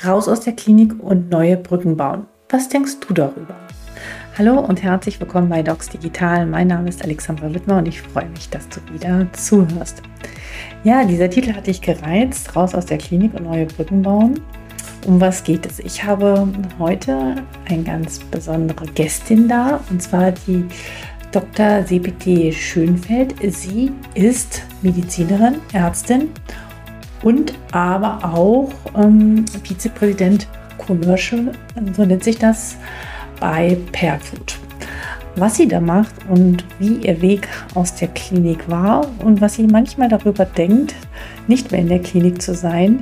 Raus aus der Klinik und neue Brücken bauen. Was denkst du darüber? Hallo und herzlich willkommen bei Docs Digital. Mein Name ist Alexandra Wittmer und ich freue mich, dass du wieder zuhörst. Ja, dieser Titel hatte ich gereizt. Raus aus der Klinik und neue Brücken bauen. Um was geht es? Ich habe heute eine ganz besondere Gästin da und zwar die Dr. Sepiti Schönfeld. Sie ist Medizinerin, Ärztin und aber auch ähm, Vizepräsident Commercial, so nennt sich das, bei Perfood. Was sie da macht und wie ihr Weg aus der Klinik war und was sie manchmal darüber denkt, nicht mehr in der Klinik zu sein,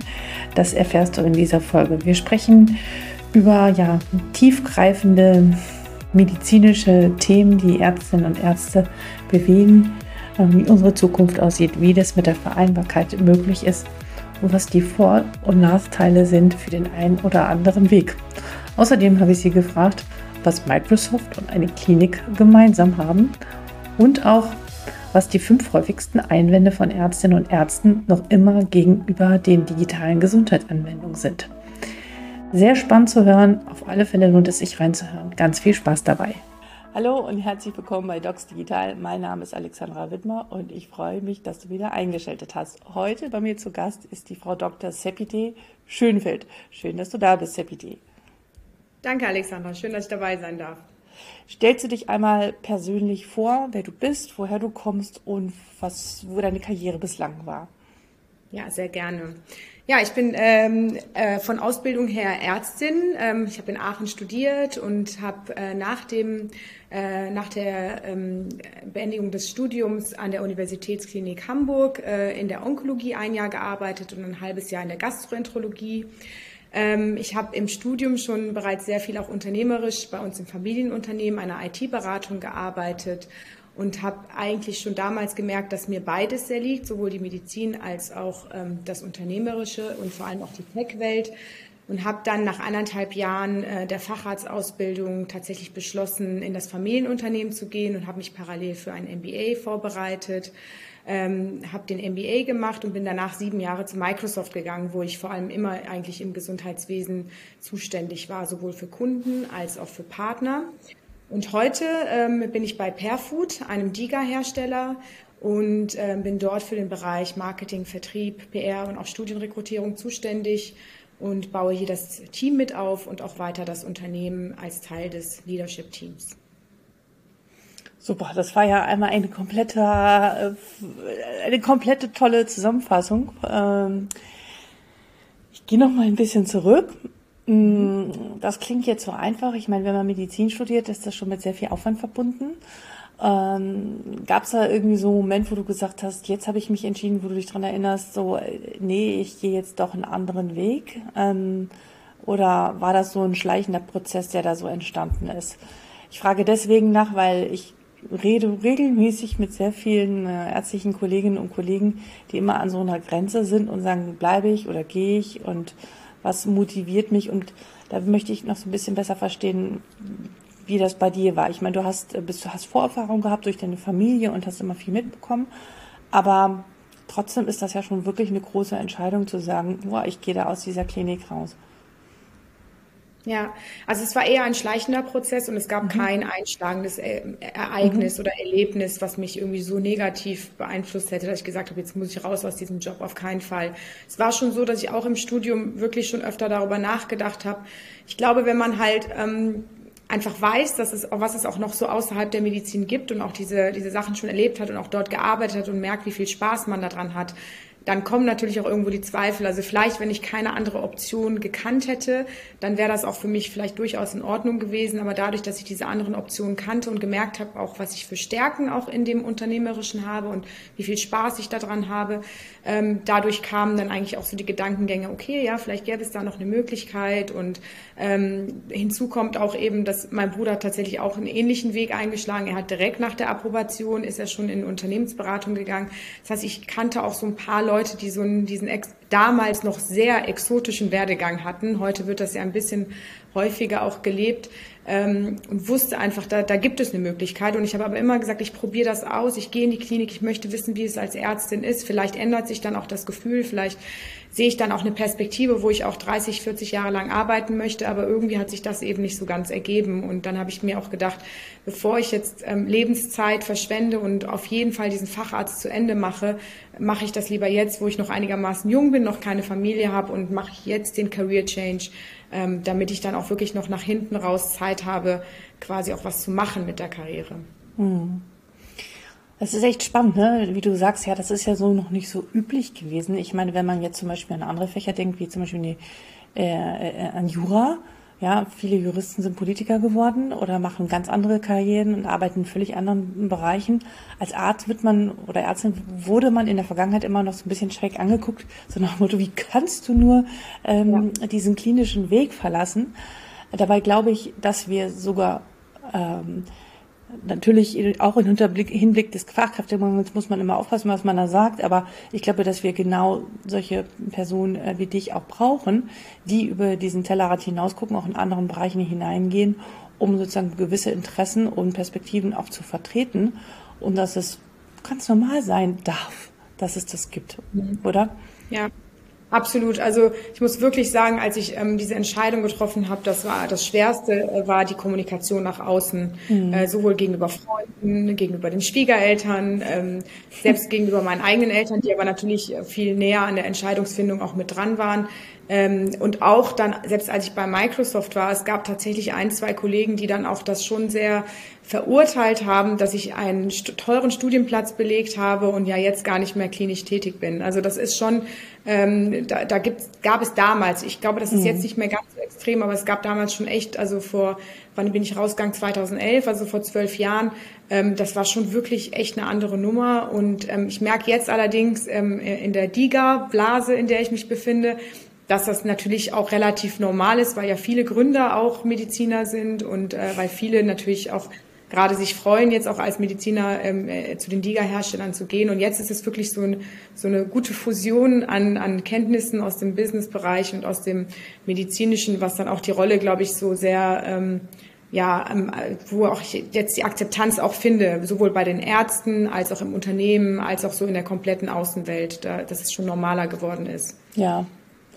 das erfährst du in dieser Folge. Wir sprechen über ja, tiefgreifende medizinische Themen, die Ärztinnen und Ärzte bewegen, wie unsere Zukunft aussieht, wie das mit der Vereinbarkeit möglich ist und was die Vor- und Nachteile sind für den einen oder anderen Weg. Außerdem habe ich sie gefragt, was Microsoft und eine Klinik gemeinsam haben und auch, was die fünf häufigsten Einwände von Ärztinnen und Ärzten noch immer gegenüber den digitalen Gesundheitsanwendungen sind. Sehr spannend zu hören, auf alle Fälle lohnt es sich reinzuhören. Ganz viel Spaß dabei. Hallo und herzlich willkommen bei Docs Digital. Mein Name ist Alexandra Wittmer und ich freue mich, dass du wieder eingeschaltet hast. Heute bei mir zu Gast ist die Frau Dr. Sepite Schönfeld. Schön, dass du da bist, Sepite. Danke, Alexandra. Schön, dass ich dabei sein darf. Stellst du dich einmal persönlich vor, wer du bist, woher du kommst und was, wo deine Karriere bislang war? Ja, sehr gerne. Ja, ich bin ähm, äh, von Ausbildung her Ärztin. Ähm, ich habe in Aachen studiert und habe äh, nach dem äh, nach der ähm, Beendigung des Studiums an der Universitätsklinik Hamburg äh, in der Onkologie ein Jahr gearbeitet und ein halbes Jahr in der Gastroenterologie. Ähm, ich habe im Studium schon bereits sehr viel auch unternehmerisch bei uns im Familienunternehmen einer IT-Beratung gearbeitet und habe eigentlich schon damals gemerkt, dass mir beides sehr liegt, sowohl die Medizin als auch ähm, das Unternehmerische und vor allem auch die Tech-Welt. Und habe dann nach anderthalb Jahren äh, der Facharztausbildung tatsächlich beschlossen, in das Familienunternehmen zu gehen und habe mich parallel für ein MBA vorbereitet. Ähm, habe den MBA gemacht und bin danach sieben Jahre zu Microsoft gegangen, wo ich vor allem immer eigentlich im Gesundheitswesen zuständig war, sowohl für Kunden als auch für Partner. Und heute ähm, bin ich bei Perfood, einem DIGA-Hersteller und äh, bin dort für den Bereich Marketing, Vertrieb, PR und auch Studienrekrutierung zuständig und baue hier das Team mit auf und auch weiter das Unternehmen als Teil des Leadership-Teams. Super, das war ja einmal eine komplette, äh, eine komplette tolle Zusammenfassung. Ähm, ich gehe noch mal ein bisschen zurück. Mm, das klingt jetzt so einfach. Ich meine, wenn man Medizin studiert, ist das schon mit sehr viel Aufwand verbunden. Ähm, Gab es da irgendwie so einen Moment, wo du gesagt hast, jetzt habe ich mich entschieden, wo du dich dran erinnerst, so, nee, ich gehe jetzt doch einen anderen Weg? Ähm, oder war das so ein schleichender Prozess, der da so entstanden ist? Ich frage deswegen nach, weil ich rede regelmäßig mit sehr vielen äh, ärztlichen Kolleginnen und Kollegen, die immer an so einer Grenze sind und sagen, bleibe ich oder gehe ich und was motiviert mich und da möchte ich noch so ein bisschen besser verstehen, wie das bei dir war. Ich meine, du hast, äh, bist, hast Vorerfahrung gehabt durch deine Familie und hast immer viel mitbekommen, aber trotzdem ist das ja schon wirklich eine große Entscheidung zu sagen, boah, ich gehe da aus dieser Klinik raus. Ja, also es war eher ein schleichender Prozess und es gab mhm. kein einschlagendes e Ereignis mhm. oder Erlebnis, was mich irgendwie so negativ beeinflusst hätte, dass ich gesagt habe, jetzt muss ich raus aus diesem Job, auf keinen Fall. Es war schon so, dass ich auch im Studium wirklich schon öfter darüber nachgedacht habe. Ich glaube, wenn man halt ähm, einfach weiß, dass es, was es auch noch so außerhalb der Medizin gibt und auch diese, diese Sachen schon erlebt hat und auch dort gearbeitet hat und merkt, wie viel Spaß man daran hat, dann kommen natürlich auch irgendwo die Zweifel. Also vielleicht, wenn ich keine andere Option gekannt hätte, dann wäre das auch für mich vielleicht durchaus in Ordnung gewesen. Aber dadurch, dass ich diese anderen Optionen kannte und gemerkt habe, auch was ich für Stärken auch in dem Unternehmerischen habe und wie viel Spaß ich daran habe, ähm, dadurch kamen dann eigentlich auch so die Gedankengänge, okay, ja, vielleicht gäbe es da noch eine Möglichkeit. Und ähm, hinzu kommt auch eben, dass mein Bruder tatsächlich auch einen ähnlichen Weg eingeschlagen. Er hat direkt nach der Approbation, ist er schon in Unternehmensberatung gegangen. Das heißt, ich kannte auch so ein paar Leute, die so einen, diesen ex damals noch sehr exotischen Werdegang hatten. Heute wird das ja ein bisschen häufiger auch gelebt ähm, und wusste einfach, da, da gibt es eine Möglichkeit. Und ich habe aber immer gesagt, ich probiere das aus, ich gehe in die Klinik, ich möchte wissen, wie es als Ärztin ist. Vielleicht ändert sich dann auch das Gefühl, vielleicht sehe ich dann auch eine Perspektive, wo ich auch 30, 40 Jahre lang arbeiten möchte, aber irgendwie hat sich das eben nicht so ganz ergeben. Und dann habe ich mir auch gedacht, bevor ich jetzt ähm, Lebenszeit verschwende und auf jeden Fall diesen Facharzt zu Ende mache, mache ich das lieber jetzt, wo ich noch einigermaßen jung bin, noch keine Familie habe und mache jetzt den Career Change, ähm, damit ich dann auch wirklich noch nach hinten raus Zeit habe, quasi auch was zu machen mit der Karriere. Hm. Das ist echt spannend, ne? Wie du sagst, ja, das ist ja so noch nicht so üblich gewesen. Ich meine, wenn man jetzt zum Beispiel an andere Fächer denkt, wie zum Beispiel die, äh, äh, an Jura, ja, viele Juristen sind Politiker geworden oder machen ganz andere Karrieren und arbeiten in völlig anderen Bereichen. Als Arzt wird man oder Ärztin wurde man in der Vergangenheit immer noch so ein bisschen schräg angeguckt, so nach dem Motto, wie kannst du nur ähm, ja. diesen klinischen Weg verlassen? Dabei glaube ich, dass wir sogar ähm, natürlich auch im Hinblick des Fachkräftemangels muss man immer aufpassen, was man da sagt, aber ich glaube, dass wir genau solche Personen äh, wie dich auch brauchen, die über diesen Tellerrad hinausgucken, auch in anderen Bereichen hineingehen, um sozusagen gewisse Interessen und Perspektiven auch zu vertreten und dass es ganz normal sein darf, dass es das gibt, mhm. oder? Ja, Absolut. Also ich muss wirklich sagen, als ich ähm, diese Entscheidung getroffen habe, das war das Schwerste, äh, war die Kommunikation nach außen, mhm. äh, sowohl gegenüber Freunden, gegenüber den Schwiegereltern, ähm, selbst gegenüber meinen eigenen Eltern, die aber natürlich äh, viel näher an der Entscheidungsfindung auch mit dran waren. Ähm, und auch dann, selbst als ich bei Microsoft war, es gab tatsächlich ein, zwei Kollegen, die dann auch das schon sehr verurteilt haben, dass ich einen teuren Studienplatz belegt habe und ja jetzt gar nicht mehr klinisch tätig bin. Also das ist schon, ähm, da, da gab es damals, ich glaube, das ist mhm. jetzt nicht mehr ganz so extrem, aber es gab damals schon echt, also vor, wann bin ich rausgegangen? 2011, also vor zwölf Jahren, ähm, das war schon wirklich echt eine andere Nummer. Und ähm, ich merke jetzt allerdings ähm, in der DIGA-Blase, in der ich mich befinde, dass das natürlich auch relativ normal ist, weil ja viele Gründer auch Mediziner sind und äh, weil viele natürlich auch gerade sich freuen, jetzt auch als Mediziner ähm, äh, zu den DIGA-Herstellern zu gehen. Und jetzt ist es wirklich so, ein, so eine gute Fusion an, an Kenntnissen aus dem Businessbereich und aus dem medizinischen, was dann auch die Rolle, glaube ich, so sehr ähm, ja, ähm, wo auch ich jetzt die Akzeptanz auch finde, sowohl bei den Ärzten als auch im Unternehmen, als auch so in der kompletten Außenwelt, da, dass es schon normaler geworden ist. Ja,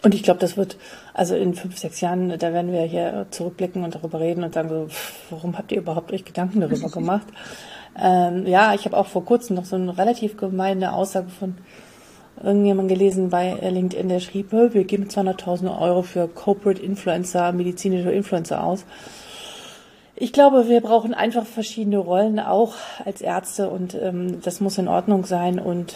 und ich glaube, das wird, also in fünf, sechs Jahren, da werden wir hier zurückblicken und darüber reden und sagen so, warum habt ihr überhaupt euch Gedanken darüber gemacht? ähm, ja, ich habe auch vor kurzem noch so eine relativ gemeine Aussage von irgendjemandem gelesen bei LinkedIn, der schrieb, wir geben 200.000 Euro für Corporate Influencer, medizinische Influencer aus. Ich glaube, wir brauchen einfach verschiedene Rollen, auch als Ärzte, und ähm, das muss in Ordnung sein. Und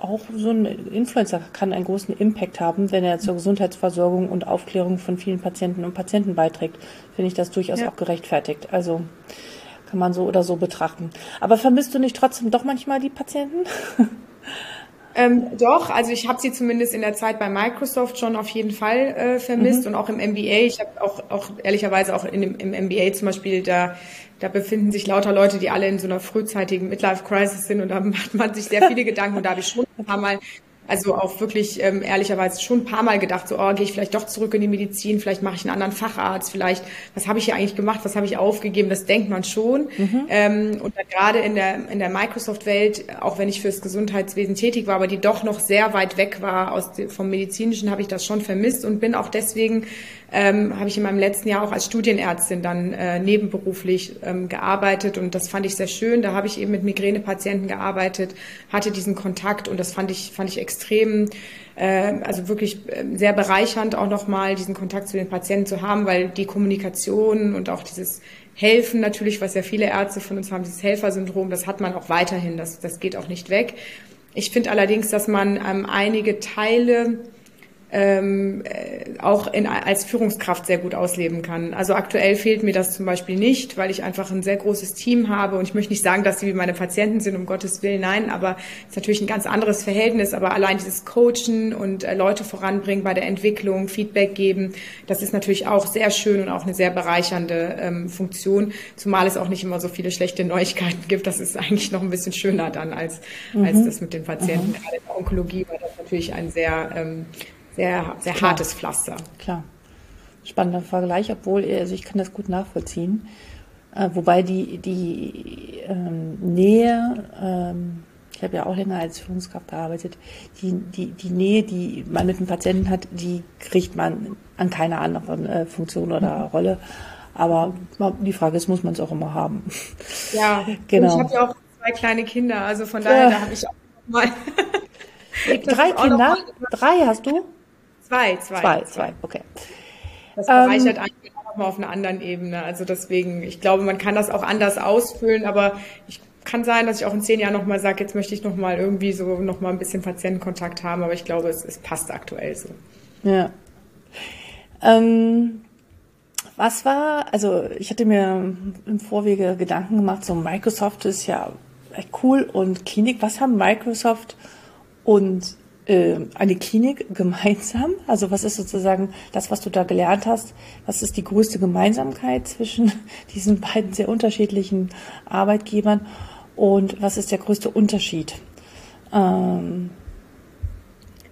auch so ein Influencer kann einen großen Impact haben, wenn er zur Gesundheitsversorgung und Aufklärung von vielen Patienten und Patienten beiträgt. Finde ich das durchaus ja. auch gerechtfertigt. Also kann man so oder so betrachten. Aber vermisst du nicht trotzdem doch manchmal die Patienten? Ähm, doch, also ich habe sie zumindest in der Zeit bei Microsoft schon auf jeden Fall äh, vermisst mhm. und auch im MBA. Ich habe auch, auch ehrlicherweise auch in dem, im MBA zum Beispiel, da, da befinden sich lauter Leute, die alle in so einer frühzeitigen Midlife-Crisis sind und da macht man sich sehr viele Gedanken und da habe ich schon ein paar Mal also auch wirklich ähm, ehrlicherweise schon ein paar Mal gedacht, so, oh, gehe ich vielleicht doch zurück in die Medizin, vielleicht mache ich einen anderen Facharzt, vielleicht, was habe ich hier eigentlich gemacht, was habe ich aufgegeben, das denkt man schon. Mhm. Ähm, und gerade in der, in der Microsoft-Welt, auch wenn ich fürs Gesundheitswesen tätig war, aber die doch noch sehr weit weg war aus, vom Medizinischen, habe ich das schon vermisst und bin auch deswegen ähm, habe ich in meinem letzten Jahr auch als Studienärztin dann äh, nebenberuflich ähm, gearbeitet und das fand ich sehr schön. Da habe ich eben mit Migränepatienten gearbeitet, hatte diesen Kontakt und das fand ich fand ich extrem äh, also wirklich äh, sehr bereichernd auch nochmal diesen Kontakt zu den Patienten zu haben, weil die Kommunikation und auch dieses Helfen natürlich, was ja viele Ärzte von uns haben, dieses Helfersyndrom, das hat man auch weiterhin, das, das geht auch nicht weg. Ich finde allerdings, dass man ähm, einige Teile ähm, äh, auch in, als Führungskraft sehr gut ausleben kann. Also aktuell fehlt mir das zum Beispiel nicht, weil ich einfach ein sehr großes Team habe und ich möchte nicht sagen, dass sie wie meine Patienten sind, um Gottes Willen, nein, aber es ist natürlich ein ganz anderes Verhältnis, aber allein dieses Coachen und äh, Leute voranbringen bei der Entwicklung, Feedback geben, das ist natürlich auch sehr schön und auch eine sehr bereichernde ähm, Funktion, zumal es auch nicht immer so viele schlechte Neuigkeiten gibt. Das ist eigentlich noch ein bisschen schöner dann als, mhm. als das mit den Patienten. Mhm. Gerade in der Onkologie war das natürlich ein sehr ähm, sehr, sehr Klar. hartes Pflaster. Klar. Spannender Vergleich, obwohl, also ich kann das gut nachvollziehen. Äh, wobei die, die ähm, Nähe, ähm, ich habe ja auch länger als Führungskraft gearbeitet, die, die, die Nähe, die man mit dem Patienten hat, die kriegt man an keiner anderen äh, Funktion oder mhm. Rolle. Aber die Frage ist, muss man es auch immer haben? Ja, genau. ich habe ja auch zwei kleine Kinder, also von daher, ja. da habe ich auch mal. Drei Kinder? Drei hast du? Zwei, zwei. Zwei, zwei, okay. Das bereichert ähm, eigentlich auch mal auf einer anderen Ebene. Also deswegen, ich glaube, man kann das auch anders ausfüllen, aber ich kann sein, dass ich auch in zehn Jahren nochmal sage, jetzt möchte ich nochmal irgendwie so nochmal ein bisschen Patientenkontakt haben, aber ich glaube, es, es passt aktuell so. Ja. Ähm, was war, also ich hatte mir im Vorwege Gedanken gemacht, so Microsoft ist ja echt cool und Klinik, was haben Microsoft und äh, eine Klinik gemeinsam? Also was ist sozusagen das, was du da gelernt hast? Was ist die größte Gemeinsamkeit zwischen diesen beiden sehr unterschiedlichen Arbeitgebern? Und was ist der größte Unterschied? Ähm,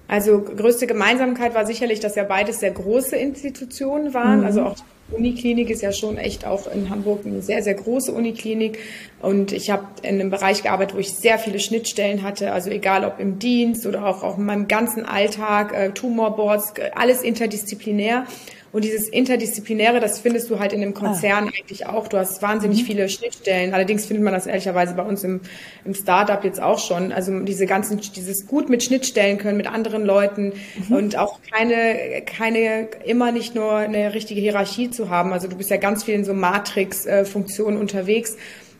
also größte Gemeinsamkeit war sicherlich, dass ja beides sehr große Institutionen waren. Mhm. Also auch Uniklinik ist ja schon echt auch in Hamburg eine sehr, sehr große Uniklinik. Und ich habe in einem Bereich gearbeitet, wo ich sehr viele Schnittstellen hatte. Also egal ob im Dienst oder auch, auch in meinem ganzen Alltag, äh, Tumorboards, alles interdisziplinär. Und dieses Interdisziplinäre, das findest du halt in dem Konzern ah. eigentlich auch. Du hast wahnsinnig mhm. viele Schnittstellen. Allerdings findet man das ehrlicherweise bei uns im, im Startup jetzt auch schon. Also diese ganzen, dieses gut mit Schnittstellen können mit anderen Leuten mhm. und auch keine, keine, immer nicht nur eine richtige Hierarchie zu haben. Also du bist ja ganz viel in so Matrix-Funktionen unterwegs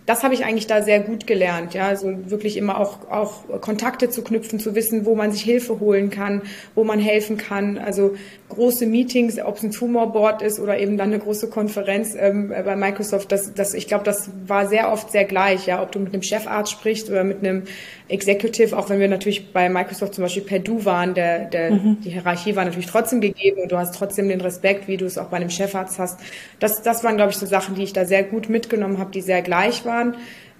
das habe ich eigentlich da sehr gut gelernt, ja, also wirklich immer auch, auch Kontakte zu knüpfen, zu wissen, wo man sich Hilfe holen kann, wo man helfen kann. Also große Meetings, ob es ein Tumorboard ist oder eben dann eine große Konferenz ähm, bei Microsoft, das, das, ich glaube, das war sehr oft sehr gleich, ja, ob du mit einem Chefarzt sprichst oder mit einem Executive, auch wenn wir natürlich bei Microsoft zum Beispiel per Du waren, der, der, mhm. die Hierarchie war natürlich trotzdem gegeben und du hast trotzdem den Respekt, wie du es auch bei einem Chefarzt hast. Das, das waren, glaube ich, so Sachen, die ich da sehr gut mitgenommen habe, die sehr gleich waren.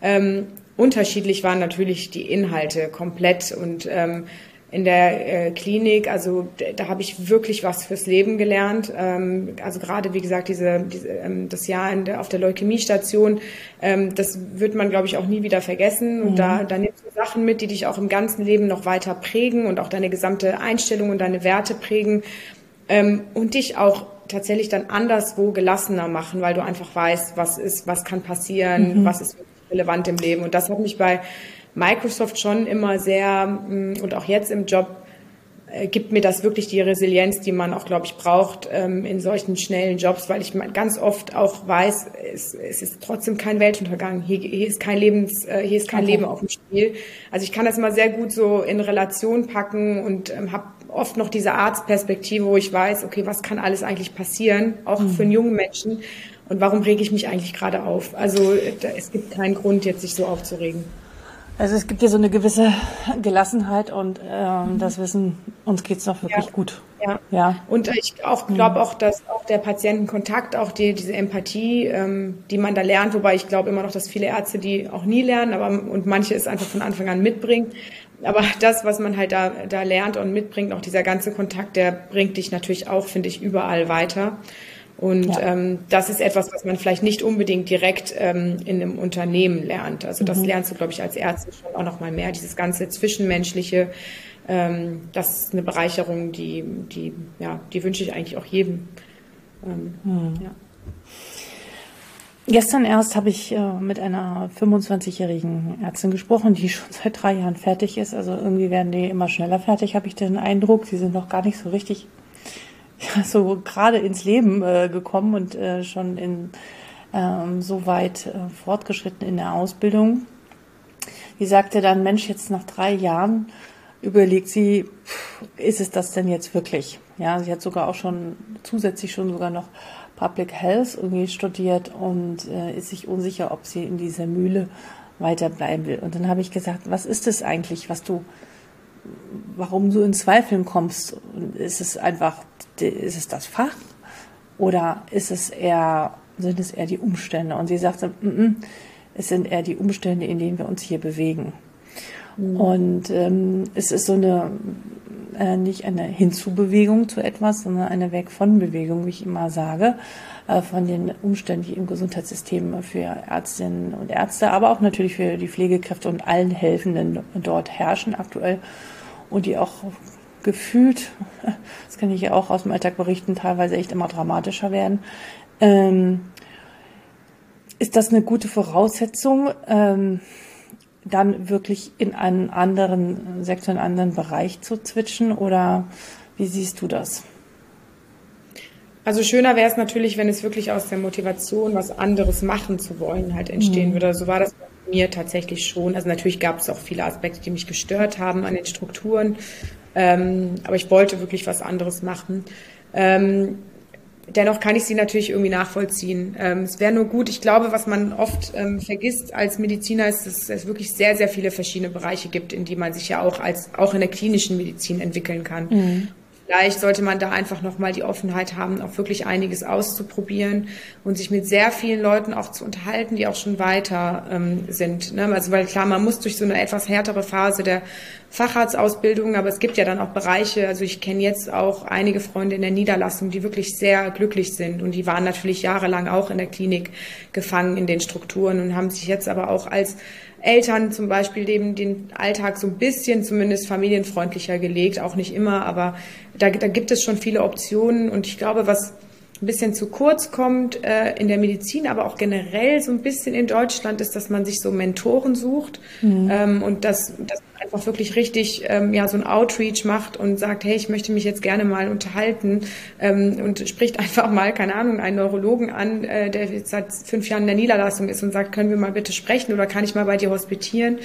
Ähm, unterschiedlich waren natürlich die Inhalte komplett und ähm, in der äh, Klinik, also da habe ich wirklich was fürs Leben gelernt. Ähm, also gerade wie gesagt diese, diese ähm, das Jahr der, auf der Leukämiestation, ähm, das wird man glaube ich auch nie wieder vergessen. Und mhm. da, da nimmst du Sachen mit, die dich auch im ganzen Leben noch weiter prägen und auch deine gesamte Einstellung und deine Werte prägen ähm, und dich auch tatsächlich dann anderswo gelassener machen, weil du einfach weißt, was ist, was kann passieren, mhm. was ist relevant im Leben. Und das hat mich bei Microsoft schon immer sehr mm, und auch jetzt im Job gibt mir das wirklich die Resilienz, die man auch, glaube ich, braucht ähm, in solchen schnellen Jobs, weil ich ganz oft auch weiß, es, es ist trotzdem kein Weltuntergang. Hier, hier ist kein Lebens, äh, hier ist kein okay. Leben auf dem Spiel. Also ich kann das immer sehr gut so in Relation packen und ähm, habe oft noch diese Arztperspektive, wo ich weiß, okay, was kann alles eigentlich passieren, auch mhm. für einen jungen Menschen. Und warum rege ich mich eigentlich gerade auf? Also da, es gibt keinen Grund, jetzt sich so aufzuregen. Also es gibt ja so eine gewisse Gelassenheit und ähm, das Wissen, uns geht's noch wirklich ja. gut. Ja. ja. Und ich glaube auch, dass auch der Patientenkontakt, auch die, diese Empathie, ähm, die man da lernt, wobei ich glaube immer noch, dass viele Ärzte die auch nie lernen, aber und manche es einfach von Anfang an mitbringen. Aber das, was man halt da, da lernt und mitbringt, auch dieser ganze Kontakt, der bringt dich natürlich auch, finde ich, überall weiter. Und ja. ähm, das ist etwas, was man vielleicht nicht unbedingt direkt ähm, in einem Unternehmen lernt. Also das mhm. lernst du, glaube ich, als Ärzte schon auch noch mal mehr. Dieses ganze Zwischenmenschliche, ähm, das ist eine Bereicherung, die, die, ja, die wünsche ich eigentlich auch jedem. Ähm, mhm. ja. Gestern erst habe ich äh, mit einer 25-jährigen Ärztin gesprochen, die schon seit drei Jahren fertig ist. Also irgendwie werden die immer schneller fertig, habe ich den Eindruck. Sie sind noch gar nicht so richtig ja, so gerade ins Leben äh, gekommen und äh, schon in ähm, so weit äh, fortgeschritten in der Ausbildung. Wie sagte dann, Mensch, jetzt nach drei Jahren überlegt sie, ist es das denn jetzt wirklich? Ja, sie hat sogar auch schon zusätzlich schon sogar noch Public Health irgendwie studiert und äh, ist sich unsicher, ob sie in dieser Mühle weiterbleiben will. Und dann habe ich gesagt, was ist es eigentlich, was du warum du in Zweifeln kommst. Ist es einfach, ist es das Fach oder ist es eher, sind es eher die Umstände? Und sie sagte, mm -mm, es sind eher die Umstände, in denen wir uns hier bewegen. Mhm. Und ähm, es ist so eine äh, nicht eine Hinzubewegung zu etwas, sondern eine Weg von Bewegung, wie ich immer sage, äh, von den Umständen, die im Gesundheitssystem für Ärztinnen und Ärzte, aber auch natürlich für die Pflegekräfte und allen Helfenden dort herrschen aktuell und die auch gefühlt, das kann ich ja auch aus dem Alltag berichten, teilweise echt immer dramatischer werden. Ähm, ist das eine gute Voraussetzung, ähm, dann wirklich in einen anderen Sektor, in einen anderen Bereich zu switchen oder wie siehst du das? Also schöner wäre es natürlich, wenn es wirklich aus der Motivation, was anderes machen zu wollen, halt entstehen mhm. würde. So war das bei mir tatsächlich schon. Also natürlich gab es auch viele Aspekte, die mich gestört haben an den Strukturen. Ähm, aber ich wollte wirklich was anderes machen. Ähm, dennoch kann ich sie natürlich irgendwie nachvollziehen. Ähm, es wäre nur gut, ich glaube, was man oft ähm, vergisst als Mediziner ist, dass es wirklich sehr, sehr viele verschiedene Bereiche gibt, in die man sich ja auch als auch in der klinischen Medizin entwickeln kann. Mhm. Vielleicht sollte man da einfach nochmal die Offenheit haben, auch wirklich einiges auszuprobieren und sich mit sehr vielen Leuten auch zu unterhalten, die auch schon weiter ähm, sind. Ne? Also weil klar, man muss durch so eine etwas härtere Phase der Facharztausbildung, aber es gibt ja dann auch Bereiche, also ich kenne jetzt auch einige Freunde in der Niederlassung, die wirklich sehr glücklich sind und die waren natürlich jahrelang auch in der Klinik gefangen in den Strukturen und haben sich jetzt aber auch als Eltern zum Beispiel eben den Alltag so ein bisschen zumindest familienfreundlicher gelegt, auch nicht immer, aber da, da gibt es schon viele Optionen. Und ich glaube, was ein bisschen zu kurz kommt äh, in der Medizin, aber auch generell so ein bisschen in Deutschland ist, dass man sich so Mentoren sucht mhm. ähm, und dass, dass man einfach wirklich richtig ähm, ja so ein Outreach macht und sagt, hey, ich möchte mich jetzt gerne mal unterhalten ähm, und spricht einfach mal, keine Ahnung, einen Neurologen an, äh, der jetzt seit fünf Jahren in der Niederlassung ist und sagt, können wir mal bitte sprechen oder kann ich mal bei dir hospitieren?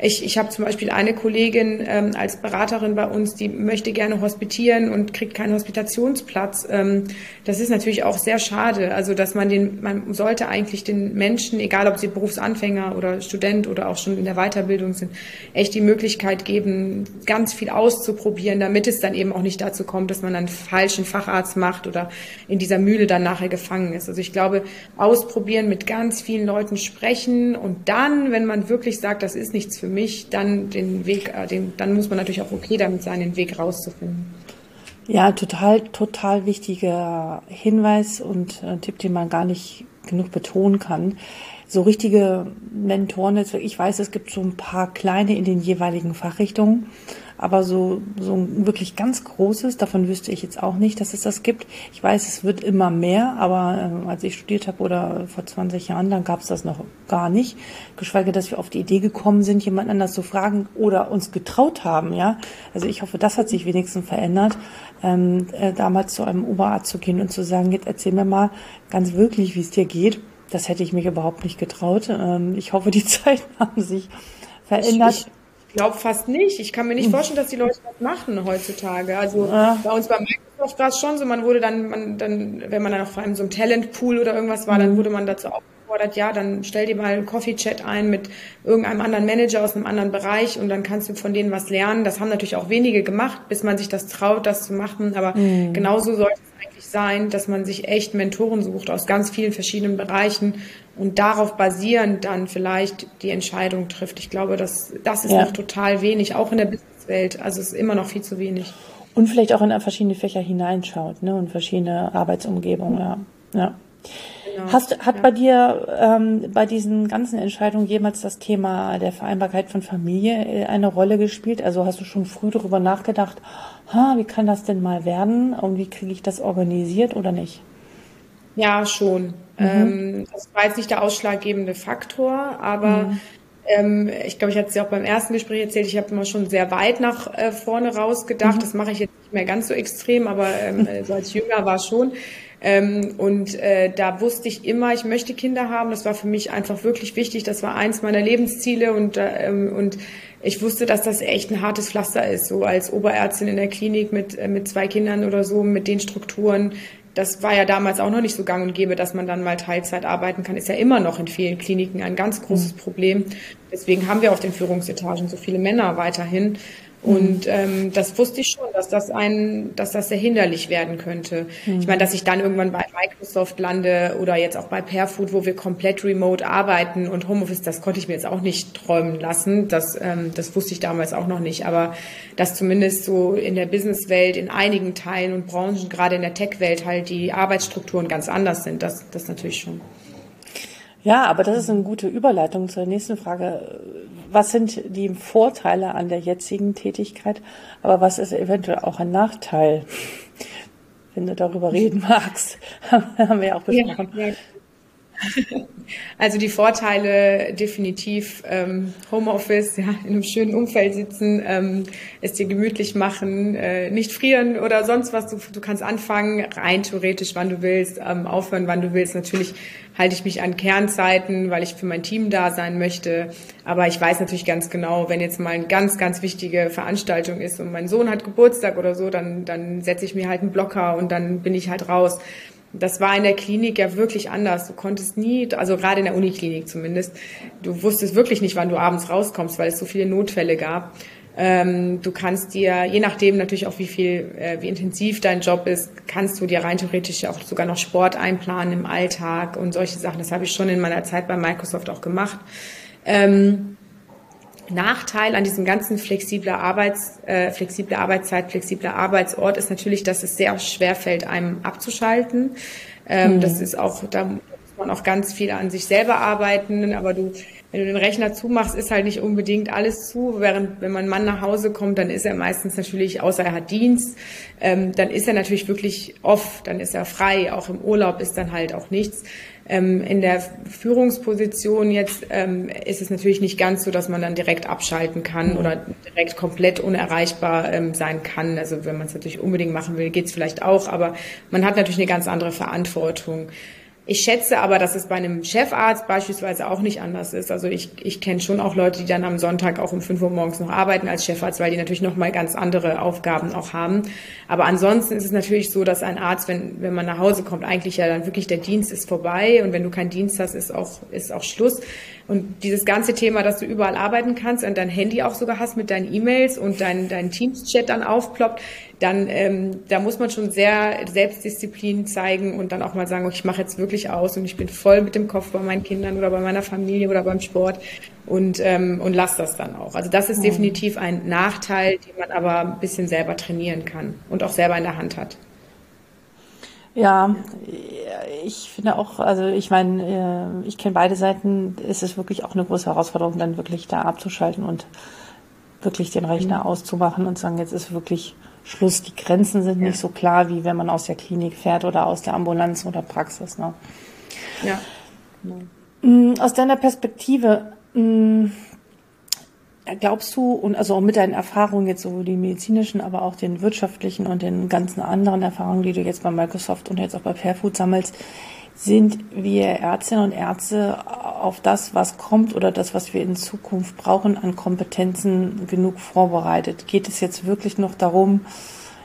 Ich, ich habe zum Beispiel eine Kollegin ähm, als Beraterin bei uns, die möchte gerne hospitieren und kriegt keinen Hospitationsplatz. Ähm, das ist natürlich auch sehr schade. Also dass man den, man sollte eigentlich den Menschen, egal ob sie Berufsanfänger oder Student oder auch schon in der Weiterbildung sind, echt die Möglichkeit geben, ganz viel auszuprobieren, damit es dann eben auch nicht dazu kommt, dass man einen falschen Facharzt macht oder in dieser Mühle dann nachher gefangen ist. Also ich glaube, ausprobieren, mit ganz vielen Leuten sprechen und dann, wenn man wirklich sagt, das ist nichts für für mich dann den Weg, äh, den, dann muss man natürlich auch okay damit sein, den Weg rauszufinden. Ja, total, total wichtiger Hinweis und äh, Tipp, den man gar nicht genug betonen kann. So richtige Mentoren, ich weiß, es gibt so ein paar kleine in den jeweiligen Fachrichtungen, aber so, so ein wirklich ganz großes, davon wüsste ich jetzt auch nicht, dass es das gibt. Ich weiß, es wird immer mehr, aber äh, als ich studiert habe oder vor 20 Jahren, dann gab es das noch gar nicht. Geschweige, dass wir auf die Idee gekommen sind, jemand anders zu fragen oder uns getraut haben, ja. Also ich hoffe, das hat sich wenigstens verändert, ähm, äh, damals zu einem Oberarzt zu gehen und zu sagen, jetzt erzähl mir mal ganz wirklich, wie es dir geht. Das hätte ich mich überhaupt nicht getraut. Ähm, ich hoffe, die Zeiten haben sich verändert. Ich, ich glaube fast nicht. Ich kann mir nicht hm. vorstellen, dass die Leute das machen heutzutage. Also ja. bei uns bei Microsoft war es schon so, man wurde dann, man, dann, wenn man dann auch vor allem so einem Talentpool oder irgendwas war, mhm. dann hm. wurde man dazu aufgefordert, ja, dann stell dir mal einen Coffee-Chat ein mit irgendeinem anderen Manager aus einem anderen Bereich und dann kannst du von denen was lernen. Das haben natürlich auch wenige gemacht, bis man sich das traut, das zu machen. Aber mhm. genauso sollte es eigentlich sein, dass man sich echt Mentoren sucht aus ganz vielen verschiedenen Bereichen und darauf basierend dann vielleicht die Entscheidung trifft. Ich glaube, das, das ist ja. noch total wenig, auch in der Businesswelt. Also es ist immer noch viel zu wenig. Und vielleicht auch in verschiedene Fächer hineinschaut, ne? Und verschiedene Arbeitsumgebungen, ja. ja. Genau. Hast, hat ja. bei dir ähm, bei diesen ganzen Entscheidungen jemals das Thema der Vereinbarkeit von Familie äh, eine Rolle gespielt? Also hast du schon früh darüber nachgedacht, ha, wie kann das denn mal werden und wie kriege ich das organisiert oder nicht? Ja, schon. Mhm. Ähm, das war jetzt nicht der ausschlaggebende Faktor, aber mhm. ähm, ich glaube, ich hatte es ja auch beim ersten Gespräch erzählt, ich habe immer schon sehr weit nach äh, vorne rausgedacht. Mhm. Das mache ich jetzt nicht mehr ganz so extrem, aber ähm, so als Jünger war schon. Ähm, und äh, da wusste ich immer, ich möchte Kinder haben. Das war für mich einfach wirklich wichtig. Das war eins meiner Lebensziele und, ähm, und ich wusste, dass das echt ein hartes Pflaster ist. So als Oberärztin in der Klinik mit, äh, mit zwei Kindern oder so, mit den Strukturen, das war ja damals auch noch nicht so gang und gäbe, dass man dann mal Teilzeit arbeiten kann. Ist ja immer noch in vielen Kliniken ein ganz großes mhm. Problem. Deswegen haben wir auf den Führungsetagen so viele Männer weiterhin. Und ähm, das wusste ich schon, dass das ein, dass das sehr hinderlich werden könnte. Mhm. Ich meine, dass ich dann irgendwann bei Microsoft lande oder jetzt auch bei Pairfood, wo wir komplett remote arbeiten und Homeoffice, das konnte ich mir jetzt auch nicht träumen lassen. Das, ähm, das wusste ich damals auch noch nicht. Aber dass zumindest so in der Businesswelt, in einigen Teilen und Branchen, gerade in der Tech-Welt halt die Arbeitsstrukturen ganz anders sind, das, das natürlich schon. Ja, aber das ist eine gute Überleitung zur nächsten Frage. Was sind die Vorteile an der jetzigen Tätigkeit, aber was ist eventuell auch ein Nachteil, wenn du darüber reden magst? Haben wir ja auch besprochen. Ja, ja. Also die Vorteile definitiv ähm, Homeoffice, ja, in einem schönen Umfeld sitzen, ähm, es dir gemütlich machen, äh, nicht frieren oder sonst was. Du, du kannst anfangen, rein theoretisch, wann du willst, ähm, aufhören, wann du willst. Natürlich halte ich mich an Kernzeiten, weil ich für mein Team da sein möchte. Aber ich weiß natürlich ganz genau, wenn jetzt mal eine ganz, ganz wichtige Veranstaltung ist und mein Sohn hat Geburtstag oder so, dann, dann setze ich mir halt einen Blocker und dann bin ich halt raus. Das war in der Klinik ja wirklich anders. Du konntest nie, also gerade in der Uniklinik zumindest, du wusstest wirklich nicht, wann du abends rauskommst, weil es so viele Notfälle gab. Ähm, du kannst dir, je nachdem natürlich auch wie viel, äh, wie intensiv dein Job ist, kannst du dir rein theoretisch auch sogar noch Sport einplanen im Alltag und solche Sachen. Das habe ich schon in meiner Zeit bei Microsoft auch gemacht. Ähm, Nachteil an diesem ganzen flexibler Arbeits, äh, flexible Arbeitszeit, flexibler Arbeitsort ist natürlich, dass es sehr schwer fällt, einem abzuschalten. Ähm, mhm. Das ist auch, da muss man auch ganz viel an sich selber arbeiten, aber du, wenn du den Rechner zumachst, ist halt nicht unbedingt alles zu. Während wenn mein Mann nach Hause kommt, dann ist er meistens natürlich, außer er hat Dienst, ähm, dann ist er natürlich wirklich off, dann ist er frei. Auch im Urlaub ist dann halt auch nichts. Ähm, in der Führungsposition jetzt ähm, ist es natürlich nicht ganz so, dass man dann direkt abschalten kann mhm. oder direkt komplett unerreichbar ähm, sein kann. Also wenn man es natürlich unbedingt machen will, geht es vielleicht auch, aber man hat natürlich eine ganz andere Verantwortung. Ich schätze aber, dass es bei einem Chefarzt beispielsweise auch nicht anders ist. Also ich, ich kenne schon auch Leute, die dann am Sonntag auch um 5 Uhr morgens noch arbeiten als Chefarzt, weil die natürlich nochmal ganz andere Aufgaben auch haben. Aber ansonsten ist es natürlich so, dass ein Arzt, wenn, wenn man nach Hause kommt, eigentlich ja dann wirklich der Dienst ist vorbei und wenn du keinen Dienst hast, ist auch, ist auch Schluss. Und dieses ganze Thema, dass du überall arbeiten kannst und dein Handy auch sogar hast mit deinen E-Mails und dein, dein Teams-Chat dann aufploppt, dann ähm, da muss man schon sehr Selbstdisziplin zeigen und dann auch mal sagen, ich mache jetzt wirklich aus und ich bin voll mit dem Kopf bei meinen Kindern oder bei meiner Familie oder beim Sport und, ähm, und lass das dann auch. Also das ist definitiv ein Nachteil, den man aber ein bisschen selber trainieren kann und auch selber in der Hand hat. Ja, ich finde auch, also ich meine, äh, ich kenne beide Seiten. Es ist wirklich auch eine große Herausforderung, dann wirklich da abzuschalten und wirklich den Rechner mhm. auszumachen und sagen, jetzt ist wirklich Schluss. Die Grenzen sind nicht so klar, wie wenn man aus der Klinik fährt oder aus der Ambulanz oder Praxis. Ne? Ja. Mm, aus deiner Perspektive, mm, glaubst du, und also auch mit deinen Erfahrungen jetzt sowohl die medizinischen, aber auch den wirtschaftlichen und den ganzen anderen Erfahrungen, die du jetzt bei Microsoft und jetzt auch bei Fairfood sammelst, sind wir Ärztinnen und Ärzte auf das, was kommt oder das, was wir in Zukunft brauchen, an Kompetenzen genug vorbereitet? Geht es jetzt wirklich noch darum,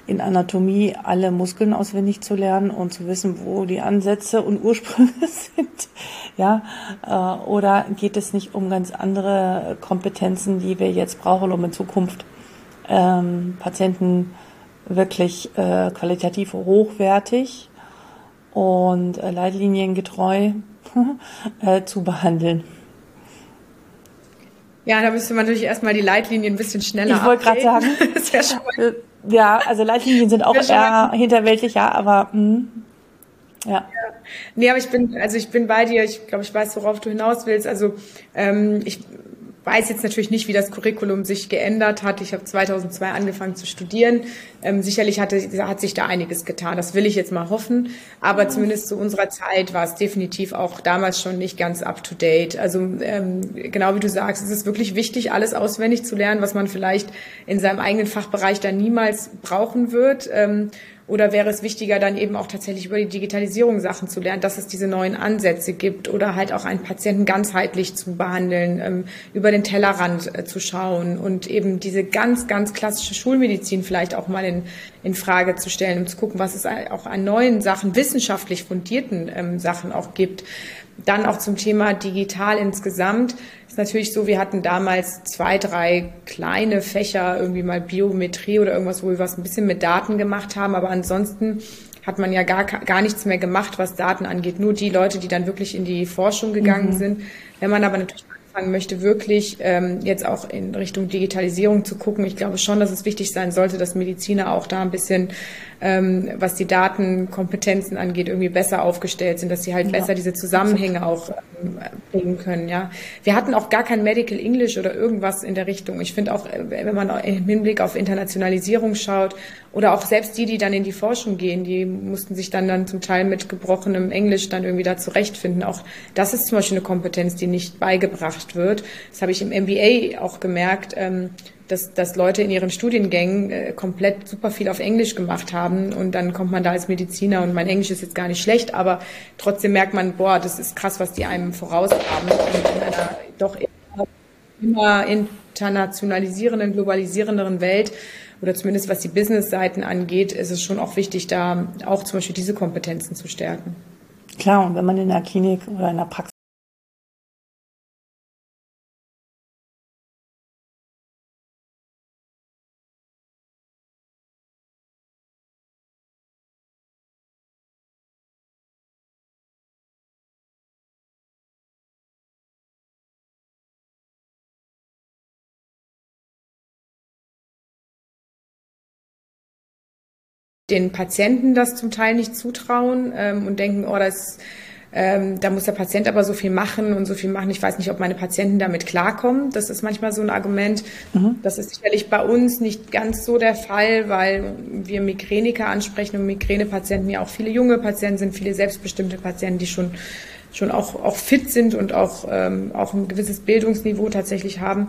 in Anatomie alle Muskeln auswendig zu lernen und zu wissen, wo die Ansätze und Ursprünge sind. Ja, äh, oder geht es nicht um ganz andere Kompetenzen, die wir jetzt brauchen, um in Zukunft ähm, Patienten wirklich äh, qualitativ hochwertig und äh, leitliniengetreu äh, zu behandeln? Ja, da müsste man natürlich erstmal die Leitlinien ein bisschen schneller Ich wollte gerade sagen. das wäre schon ja, also Leitlinien sind auch eher hinterweltlich, ja, aber mh, hm, ja. ja. Nee, aber ich bin, also ich bin bei dir, ich glaube, ich weiß, worauf du hinaus willst. Also ähm, ich weiß jetzt natürlich nicht, wie das Curriculum sich geändert hat. Ich habe 2002 angefangen zu studieren. Ähm, sicherlich hatte, hat sich da einiges getan. Das will ich jetzt mal hoffen. Aber zumindest zu unserer Zeit war es definitiv auch damals schon nicht ganz up to date. Also ähm, genau wie du sagst, es ist wirklich wichtig, alles auswendig zu lernen, was man vielleicht in seinem eigenen Fachbereich dann niemals brauchen wird. Ähm, oder wäre es wichtiger, dann eben auch tatsächlich über die Digitalisierung Sachen zu lernen, dass es diese neuen Ansätze gibt oder halt auch einen Patienten ganzheitlich zu behandeln, ähm, über den Tellerrand äh, zu schauen und eben diese ganz, ganz klassische Schulmedizin vielleicht auch mal in, in Frage zu stellen und zu gucken, was es auch an neuen Sachen, wissenschaftlich fundierten ähm, Sachen auch gibt. Dann auch zum Thema digital insgesamt ist natürlich so, wir hatten damals zwei, drei kleine Fächer, irgendwie mal Biometrie oder irgendwas, wo wir was ein bisschen mit Daten gemacht haben, aber ansonsten hat man ja gar, gar nichts mehr gemacht, was Daten angeht. Nur die Leute, die dann wirklich in die Forschung gegangen mhm. sind. Wenn man aber natürlich anfangen möchte, wirklich ähm, jetzt auch in Richtung Digitalisierung zu gucken, ich glaube schon, dass es wichtig sein sollte, dass Mediziner auch da ein bisschen ähm, was die Datenkompetenzen angeht, irgendwie besser aufgestellt sind, dass sie halt ja. besser diese Zusammenhänge auch bringen können. Ja, wir hatten auch gar kein Medical English oder irgendwas in der Richtung. Ich finde auch, wenn man im Hinblick auf Internationalisierung schaut oder auch selbst die, die dann in die Forschung gehen, die mussten sich dann dann zum Teil mit gebrochenem Englisch dann irgendwie da zurechtfinden. Auch das ist zum Beispiel eine Kompetenz, die nicht beigebracht wird. Das habe ich im MBA auch gemerkt. Ähm, dass, dass Leute in ihren Studiengängen äh, komplett super viel auf Englisch gemacht haben und dann kommt man da als Mediziner und mein Englisch ist jetzt gar nicht schlecht, aber trotzdem merkt man, boah, das ist krass, was die einem voraus haben und in einer doch immer internationalisierenden, globalisierenderen Welt oder zumindest was die Business-Seiten angeht, ist es schon auch wichtig, da auch zum Beispiel diese Kompetenzen zu stärken. Klar, und wenn man in der Klinik oder in der Praxis den Patienten das zum Teil nicht zutrauen ähm, und denken, oh, das, ähm, da muss der Patient aber so viel machen und so viel machen. Ich weiß nicht, ob meine Patienten damit klarkommen. Das ist manchmal so ein Argument. Mhm. Das ist sicherlich bei uns nicht ganz so der Fall, weil wir Migräniker ansprechen und Migränepatienten ja auch viele junge Patienten sind, viele selbstbestimmte Patienten, die schon schon auch, auch fit sind und auch, ähm, auch ein gewisses Bildungsniveau tatsächlich haben.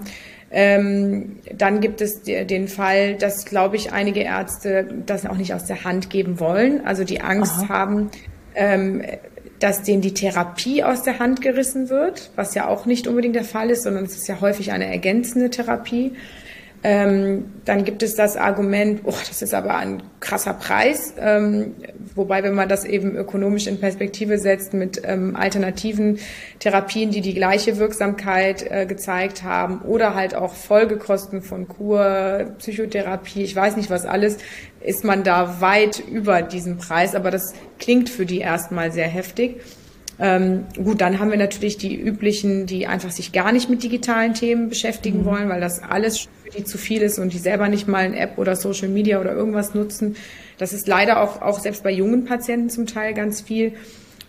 Ähm, dann gibt es den Fall, dass, glaube ich, einige Ärzte das auch nicht aus der Hand geben wollen, also die Angst Aha. haben, ähm, dass denen die Therapie aus der Hand gerissen wird, was ja auch nicht unbedingt der Fall ist, sondern es ist ja häufig eine ergänzende Therapie. Ähm, dann gibt es das Argument, oh, das ist aber ein krasser Preis. Ähm, wobei, wenn man das eben ökonomisch in Perspektive setzt mit ähm, alternativen Therapien, die die gleiche Wirksamkeit äh, gezeigt haben oder halt auch Folgekosten von Kur, Psychotherapie, ich weiß nicht was alles, ist man da weit über diesem Preis. Aber das klingt für die erstmal sehr heftig. Ähm, gut, dann haben wir natürlich die üblichen, die einfach sich gar nicht mit digitalen Themen beschäftigen mhm. wollen, weil das alles die zu viel ist und die selber nicht mal eine App oder Social Media oder irgendwas nutzen. Das ist leider auch, auch selbst bei jungen Patienten zum Teil ganz viel.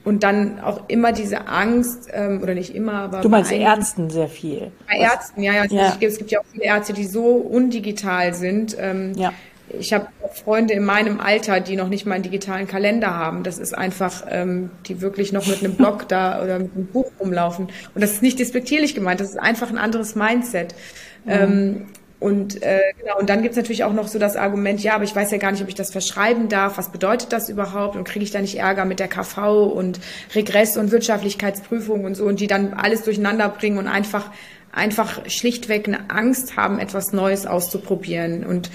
Und dann auch immer diese Angst, ähm, oder nicht immer, aber. Du meinst bei Ärzten sehr viel. Bei Ärzten, ja, ja. ja. Es gibt ja auch viele Ärzte, die so undigital sind. Ähm, ja ich habe Freunde in meinem Alter, die noch nicht mal einen digitalen Kalender haben. Das ist einfach, ähm, die wirklich noch mit einem Blog da oder mit einem Buch rumlaufen. Und das ist nicht despektierlich gemeint, das ist einfach ein anderes Mindset. Mhm. Ähm, und äh, genau, und dann gibt's natürlich auch noch so das Argument, ja, aber ich weiß ja gar nicht, ob ich das verschreiben darf. Was bedeutet das überhaupt? Und kriege ich da nicht Ärger mit der KV und Regress und Wirtschaftlichkeitsprüfung und so und die dann alles durcheinander bringen und einfach einfach schlichtweg eine Angst haben, etwas Neues auszuprobieren und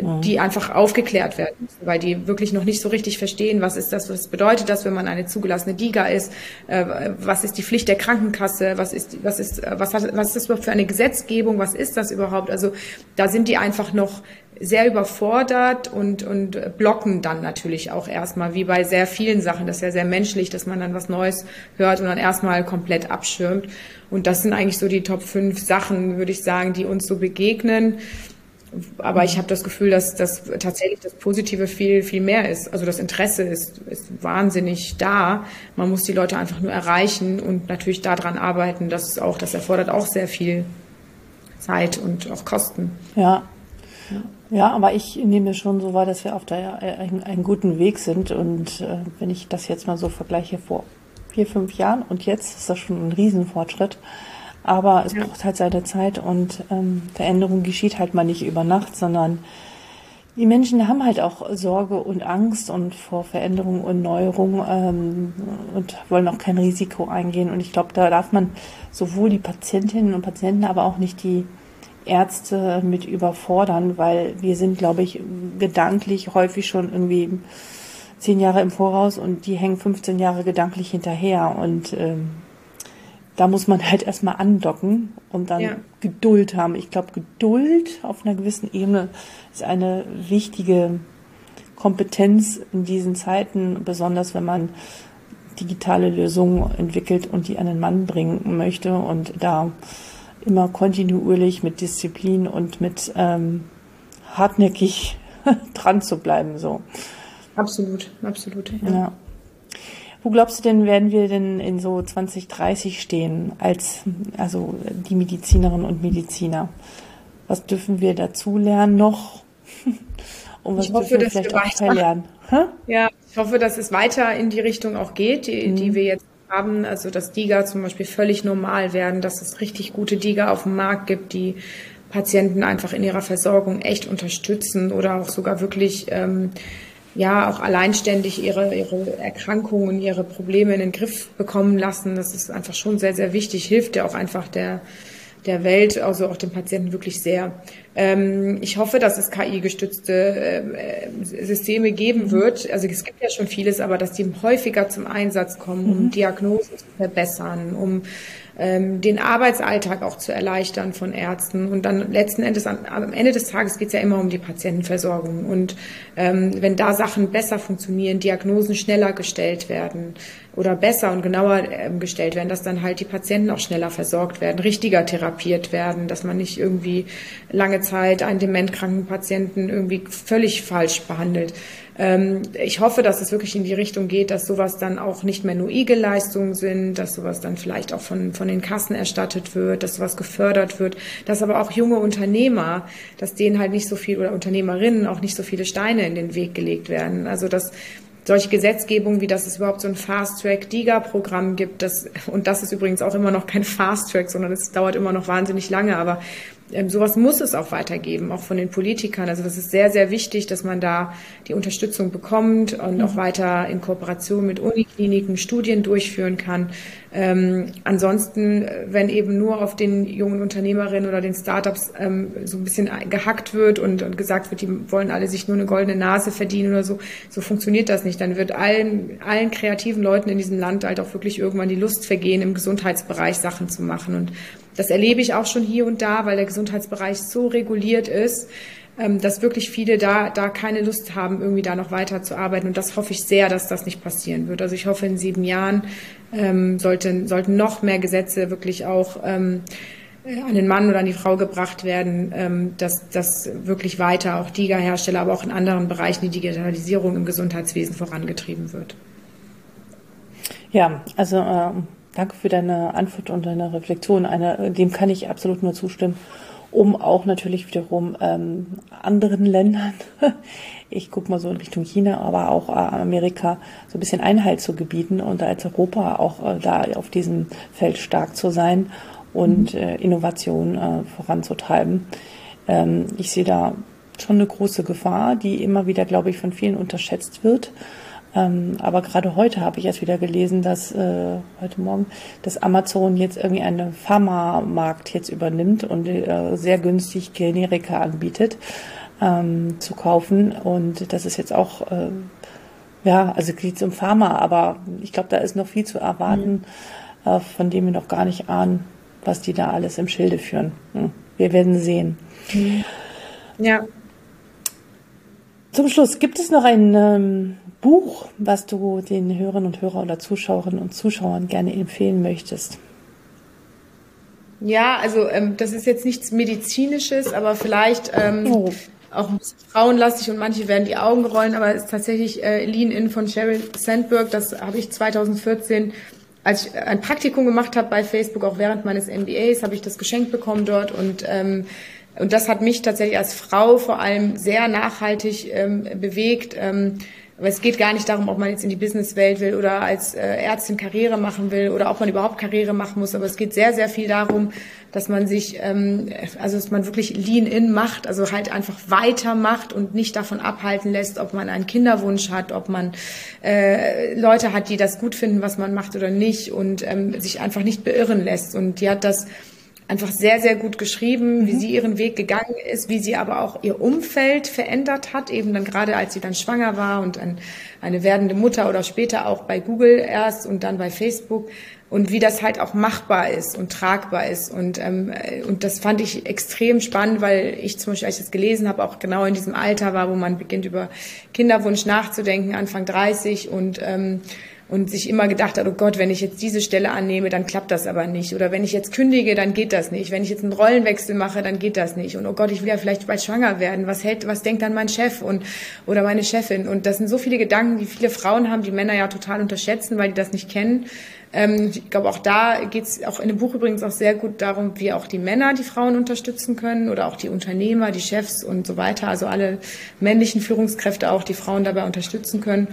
mhm. die einfach aufgeklärt werden weil die wirklich noch nicht so richtig verstehen, was ist das, was bedeutet das, wenn man eine zugelassene DIGA ist, äh, was ist die Pflicht der Krankenkasse, was ist, was ist, was hat, was ist das überhaupt für eine Gesetzgebung, was ist das überhaupt? Also da sind die einfach noch sehr überfordert und, und blocken dann natürlich auch erstmal, wie bei sehr vielen Sachen. Das ist ja sehr menschlich, dass man dann was Neues hört und dann erstmal komplett abschirmt. Und das sind eigentlich so die Top 5 Sachen, würde ich sagen, die uns so begegnen. Aber ich habe das Gefühl, dass das tatsächlich das Positive viel, viel mehr ist. Also das Interesse ist, ist wahnsinnig da. Man muss die Leute einfach nur erreichen und natürlich daran arbeiten. Das ist auch, das erfordert auch sehr viel Zeit und auch Kosten. Ja. Ja, aber ich nehme schon so wahr, dass wir auf der einen, einen guten Weg sind. Und äh, wenn ich das jetzt mal so vergleiche vor vier, fünf Jahren und jetzt ist das schon ein Riesenfortschritt. Aber es ja. braucht halt seine Zeit und ähm, Veränderung geschieht halt mal nicht über Nacht, sondern die Menschen haben halt auch Sorge und Angst und vor Veränderung und Neuerung ähm, und wollen auch kein Risiko eingehen. Und ich glaube, da darf man sowohl die Patientinnen und Patienten, aber auch nicht die Ärzte mit überfordern, weil wir sind, glaube ich, gedanklich häufig schon irgendwie zehn Jahre im Voraus und die hängen 15 Jahre gedanklich hinterher und ähm, da muss man halt erstmal andocken und dann ja. Geduld haben. Ich glaube, Geduld auf einer gewissen Ebene ist eine wichtige Kompetenz in diesen Zeiten, besonders wenn man digitale Lösungen entwickelt und die an den Mann bringen möchte und da immer kontinuierlich mit Disziplin und mit ähm, hartnäckig dran zu bleiben. So. Absolut, absolut. Ja. ja. Wo glaubst du denn, werden wir denn in so 2030 stehen als also die Medizinerinnen und Mediziner? Was dürfen wir dazu lernen noch? Und was ich hoffe, dass vielleicht wir auch verlernen? Ja, ich hoffe, dass es weiter in die Richtung auch geht, die, mhm. die wir jetzt haben, also dass DIGA zum Beispiel völlig normal werden, dass es richtig gute DIGA auf dem Markt gibt, die Patienten einfach in ihrer Versorgung echt unterstützen oder auch sogar wirklich ähm, ja auch alleinständig ihre, ihre Erkrankungen, ihre Probleme in den Griff bekommen lassen. Das ist einfach schon sehr, sehr wichtig, hilft ja auch einfach der, der Welt, also auch den Patienten wirklich sehr. Ähm, ich hoffe, dass es KI-gestützte äh, Systeme geben mhm. wird. Also es gibt ja schon vieles, aber dass die häufiger zum Einsatz kommen, um mhm. Diagnosen zu verbessern, um ähm, den Arbeitsalltag auch zu erleichtern von Ärzten. Und dann letzten Endes, am, am Ende des Tages geht es ja immer um die Patientenversorgung. Und ähm, wenn da Sachen besser funktionieren, Diagnosen schneller gestellt werden oder besser und genauer ähm, gestellt werden, dass dann halt die Patienten auch schneller versorgt werden, richtiger therapiert werden, dass man nicht irgendwie lange Zeit einen dementkranken Patienten irgendwie völlig falsch behandelt. Ähm, ich hoffe, dass es wirklich in die Richtung geht, dass sowas dann auch nicht mehr nur IG-Leistungen sind, dass sowas dann vielleicht auch von, von den Kassen erstattet wird, dass sowas gefördert wird, dass aber auch junge Unternehmer, dass denen halt nicht so viel oder Unternehmerinnen auch nicht so viele Steine in den Weg gelegt werden. Also dass solche Gesetzgebung, wie dass es überhaupt so ein Fast-Track-DIGA-Programm gibt, das, und das ist übrigens auch immer noch kein Fast-Track, sondern es dauert immer noch wahnsinnig lange, aber ähm, sowas muss es auch weitergeben, auch von den Politikern. Also das ist sehr, sehr wichtig, dass man da die Unterstützung bekommt und mhm. auch weiter in Kooperation mit Unikliniken Studien durchführen kann. Ähm, ansonsten, wenn eben nur auf den jungen Unternehmerinnen oder den Startups ähm, so ein bisschen gehackt wird und, und gesagt wird, die wollen alle sich nur eine goldene Nase verdienen oder so, so funktioniert das nicht. Dann wird allen, allen kreativen Leuten in diesem Land halt auch wirklich irgendwann die Lust vergehen, im Gesundheitsbereich Sachen zu machen. Und das erlebe ich auch schon hier und da, weil der Gesundheitsbereich so reguliert ist, ähm, dass wirklich viele da, da keine Lust haben, irgendwie da noch weiter zu arbeiten. Und das hoffe ich sehr, dass das nicht passieren wird. Also ich hoffe, in sieben Jahren ähm, sollten, sollten noch mehr Gesetze wirklich auch ähm, an den Mann oder an die Frau gebracht werden, ähm, dass, dass wirklich weiter auch DIGA-Hersteller, aber auch in anderen Bereichen die Digitalisierung im Gesundheitswesen vorangetrieben wird. Ja, also äh, Danke für deine Antwort und deine Reflexion. Eine, dem kann ich absolut nur zustimmen, um auch natürlich wiederum ähm, anderen Ländern, ich gucke mal so in Richtung China, aber auch äh, Amerika, so ein bisschen Einhalt zu gebieten und als Europa auch äh, da auf diesem Feld stark zu sein und mhm. äh, Innovation äh, voranzutreiben. Ähm, ich sehe da schon eine große Gefahr, die immer wieder, glaube ich, von vielen unterschätzt wird. Ähm, aber gerade heute habe ich erst wieder gelesen, dass äh, heute Morgen, dass Amazon jetzt irgendwie einen Pharmamarkt jetzt übernimmt und äh, sehr günstig Generika anbietet ähm, zu kaufen. Und das ist jetzt auch, äh, ja, also geht um Pharma, aber ich glaube, da ist noch viel zu erwarten, mhm. äh, von dem wir noch gar nicht ahnen, was die da alles im Schilde führen. Hm. Wir werden sehen. Mhm. Ja. Zum Schluss, gibt es noch ein ähm, Buch, was du den Hörern und Hörern oder Zuschauerinnen und Zuschauern gerne empfehlen möchtest? Ja, also ähm, das ist jetzt nichts Medizinisches, aber vielleicht ähm, oh. auch ein bisschen frauenlastig und manche werden die Augen rollen, aber es ist tatsächlich äh, Lean In von Sheryl Sandberg. Das habe ich 2014 als ich ein Praktikum gemacht habe bei Facebook, auch während meines MBAs, habe ich das geschenkt bekommen dort und ähm, und das hat mich tatsächlich als Frau vor allem sehr nachhaltig ähm, bewegt. Ähm, aber es geht gar nicht darum, ob man jetzt in die Businesswelt will oder als äh, Ärztin Karriere machen will oder ob man überhaupt Karriere machen muss. Aber es geht sehr, sehr viel darum, dass man sich, ähm, also dass man wirklich Lean-In macht, also halt einfach weitermacht und nicht davon abhalten lässt, ob man einen Kinderwunsch hat, ob man äh, Leute hat, die das gut finden, was man macht oder nicht und ähm, sich einfach nicht beirren lässt. Und die hat das einfach sehr, sehr gut geschrieben, mhm. wie sie ihren Weg gegangen ist, wie sie aber auch ihr Umfeld verändert hat, eben dann gerade als sie dann schwanger war und ein, eine werdende Mutter oder später auch bei Google erst und dann bei Facebook und wie das halt auch machbar ist und tragbar ist. Und, ähm, und das fand ich extrem spannend, weil ich zum Beispiel, als ich das gelesen habe, auch genau in diesem Alter war, wo man beginnt, über Kinderwunsch nachzudenken, Anfang 30 und ähm, und sich immer gedacht hat, oh Gott, wenn ich jetzt diese Stelle annehme, dann klappt das aber nicht. Oder wenn ich jetzt kündige, dann geht das nicht. Wenn ich jetzt einen Rollenwechsel mache, dann geht das nicht. Und oh Gott, ich will ja vielleicht bald schwanger werden. Was hält, was denkt dann mein Chef und oder meine Chefin? Und das sind so viele Gedanken, die viele Frauen haben, die Männer ja total unterschätzen, weil die das nicht kennen. Ähm, ich glaube, auch da geht es auch in dem Buch übrigens auch sehr gut darum, wie auch die Männer die Frauen unterstützen können oder auch die Unternehmer, die Chefs und so weiter. Also alle männlichen Führungskräfte auch die Frauen dabei unterstützen können.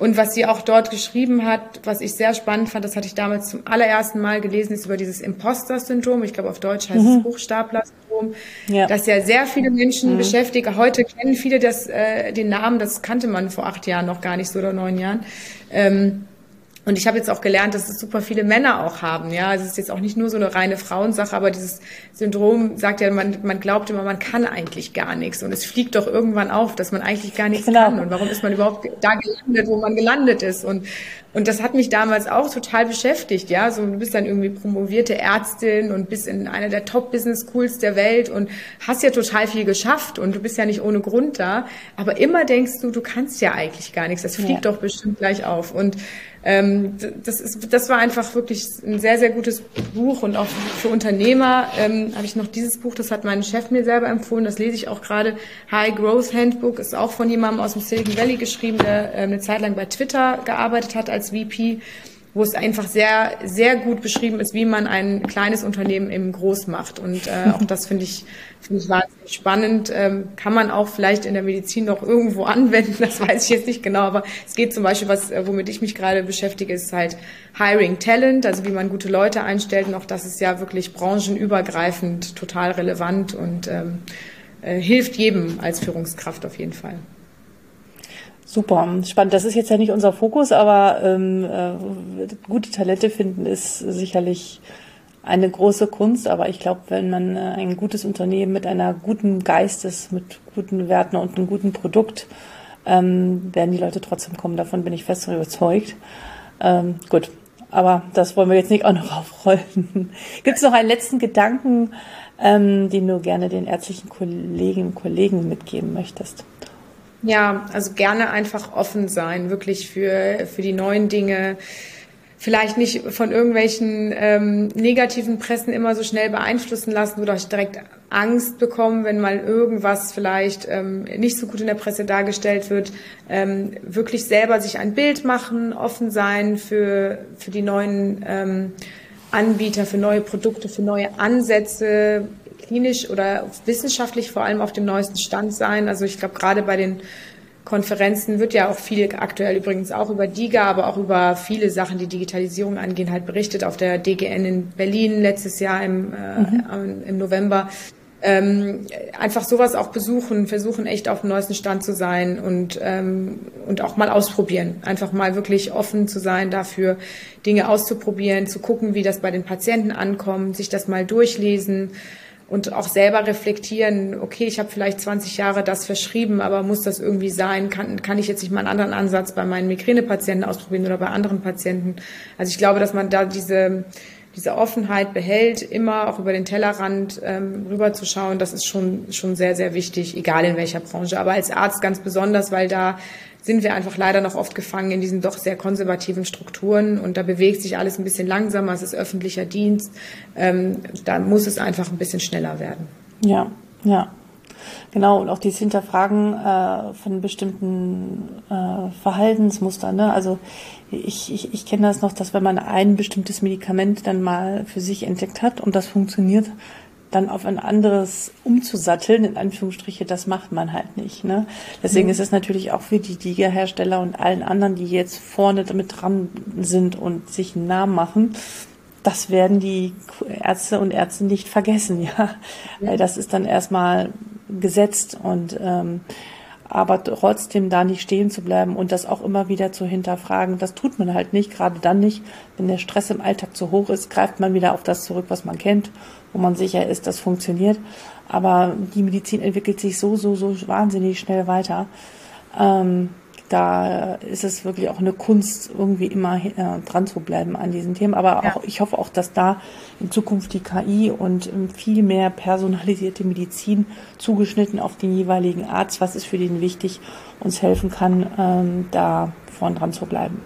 Und was sie auch dort geschrieben hat, was ich sehr spannend fand, das hatte ich damals zum allerersten Mal gelesen, ist über dieses Imposter-Syndrom. Ich glaube, auf Deutsch heißt mhm. es Hochstapler-Syndrom. Ja. Das ja sehr viele Menschen mhm. beschäftigt. Heute kennen viele das, äh, den Namen, das kannte man vor acht Jahren noch gar nicht so oder neun Jahren. Ähm, und ich habe jetzt auch gelernt, dass es super viele Männer auch haben. Ja, also es ist jetzt auch nicht nur so eine reine Frauensache, aber dieses Syndrom sagt ja, man, man glaubt immer, man kann eigentlich gar nichts. Und es fliegt doch irgendwann auf, dass man eigentlich gar nichts genau. kann. Und warum ist man überhaupt da gelandet, wo man gelandet ist? Und und das hat mich damals auch total beschäftigt, ja. So, du bist dann irgendwie promovierte Ärztin und bist in einer der Top-Business-Schools der Welt und hast ja total viel geschafft und du bist ja nicht ohne Grund da. Aber immer denkst du, du kannst ja eigentlich gar nichts. Das fliegt ja. doch bestimmt gleich auf. Und ähm, das, ist, das war einfach wirklich ein sehr, sehr gutes Buch und auch für Unternehmer ähm, habe ich noch dieses Buch, das hat mein Chef mir selber empfohlen, das lese ich auch gerade. High Growth Handbook ist auch von jemandem aus dem Silicon Valley geschrieben, der äh, eine Zeit lang bei Twitter gearbeitet hat als VP wo es einfach sehr, sehr gut beschrieben ist, wie man ein kleines Unternehmen eben groß macht. Und äh, auch das finde ich, finde ich wahnsinnig spannend. Ähm, kann man auch vielleicht in der Medizin noch irgendwo anwenden, das weiß ich jetzt nicht genau, aber es geht zum Beispiel, was, äh, womit ich mich gerade beschäftige, ist halt Hiring Talent, also wie man gute Leute einstellt. Und auch das ist ja wirklich branchenübergreifend total relevant und ähm, äh, hilft jedem als Führungskraft auf jeden Fall. Super, spannend. Das ist jetzt ja nicht unser Fokus, aber ähm, äh, gute Talente finden ist sicherlich eine große Kunst. Aber ich glaube, wenn man äh, ein gutes Unternehmen mit einer guten Geistes, mit guten Werten und einem guten Produkt, ähm, werden die Leute trotzdem kommen. Davon bin ich fest überzeugt. Ähm, gut, aber das wollen wir jetzt nicht auch noch aufrollen. Gibt es noch einen letzten Gedanken, ähm, den du gerne den ärztlichen Kolleginnen und Kollegen mitgeben möchtest? Ja, also gerne einfach offen sein, wirklich für, für die neuen Dinge. Vielleicht nicht von irgendwelchen ähm, negativen Pressen immer so schnell beeinflussen lassen oder direkt Angst bekommen, wenn mal irgendwas vielleicht ähm, nicht so gut in der Presse dargestellt wird. Ähm, wirklich selber sich ein Bild machen, offen sein für, für die neuen ähm, Anbieter, für neue Produkte, für neue Ansätze, klinisch oder wissenschaftlich vor allem auf dem neuesten Stand sein. Also ich glaube, gerade bei den Konferenzen wird ja auch viel aktuell übrigens auch über DIGA, aber auch über viele Sachen, die Digitalisierung angehen, halt berichtet. Auf der DGN in Berlin letztes Jahr im, äh, mhm. im November. Ähm, einfach sowas auch besuchen, versuchen echt auf dem neuesten Stand zu sein und, ähm, und auch mal ausprobieren. Einfach mal wirklich offen zu sein dafür, Dinge auszuprobieren, zu gucken, wie das bei den Patienten ankommt, sich das mal durchlesen und auch selber reflektieren, okay, ich habe vielleicht 20 Jahre das verschrieben, aber muss das irgendwie sein? Kann, kann ich jetzt nicht mal einen anderen Ansatz bei meinen Migränepatienten ausprobieren oder bei anderen Patienten? Also ich glaube, dass man da diese, diese Offenheit behält, immer auch über den Tellerrand ähm, rüberzuschauen, das ist schon, schon sehr, sehr wichtig, egal in welcher Branche. Aber als Arzt ganz besonders, weil da sind wir einfach leider noch oft gefangen in diesen doch sehr konservativen Strukturen und da bewegt sich alles ein bisschen langsamer, es ist öffentlicher Dienst, ähm, da muss es einfach ein bisschen schneller werden. Ja, ja. Genau, und auch dieses Hinterfragen äh, von bestimmten äh, Verhaltensmustern. Ne? Also ich, ich, ich kenne das noch, dass wenn man ein bestimmtes Medikament dann mal für sich entdeckt hat und das funktioniert, dann auf ein anderes umzusatteln, in Anführungsstriche, das macht man halt nicht. Ne? Deswegen mhm. ist es natürlich auch für die Liga-Hersteller und allen anderen, die jetzt vorne damit dran sind und sich einen Namen machen, das werden die Ärzte und Ärzte nicht vergessen, ja. Weil das ist dann erstmal gesetzt und ähm, aber trotzdem da nicht stehen zu bleiben und das auch immer wieder zu hinterfragen. Das tut man halt nicht, gerade dann nicht, wenn der Stress im Alltag zu hoch ist, greift man wieder auf das zurück, was man kennt, wo man sicher ist, das funktioniert. Aber die Medizin entwickelt sich so, so, so wahnsinnig schnell weiter. Ähm, da ist es wirklich auch eine Kunst, irgendwie immer äh, dran zu bleiben an diesen Themen. Aber ja. auch, ich hoffe auch, dass da in Zukunft die KI und ähm, viel mehr personalisierte Medizin zugeschnitten auf den jeweiligen Arzt, was ist für den wichtig, uns helfen kann, ähm, da vorn dran zu bleiben.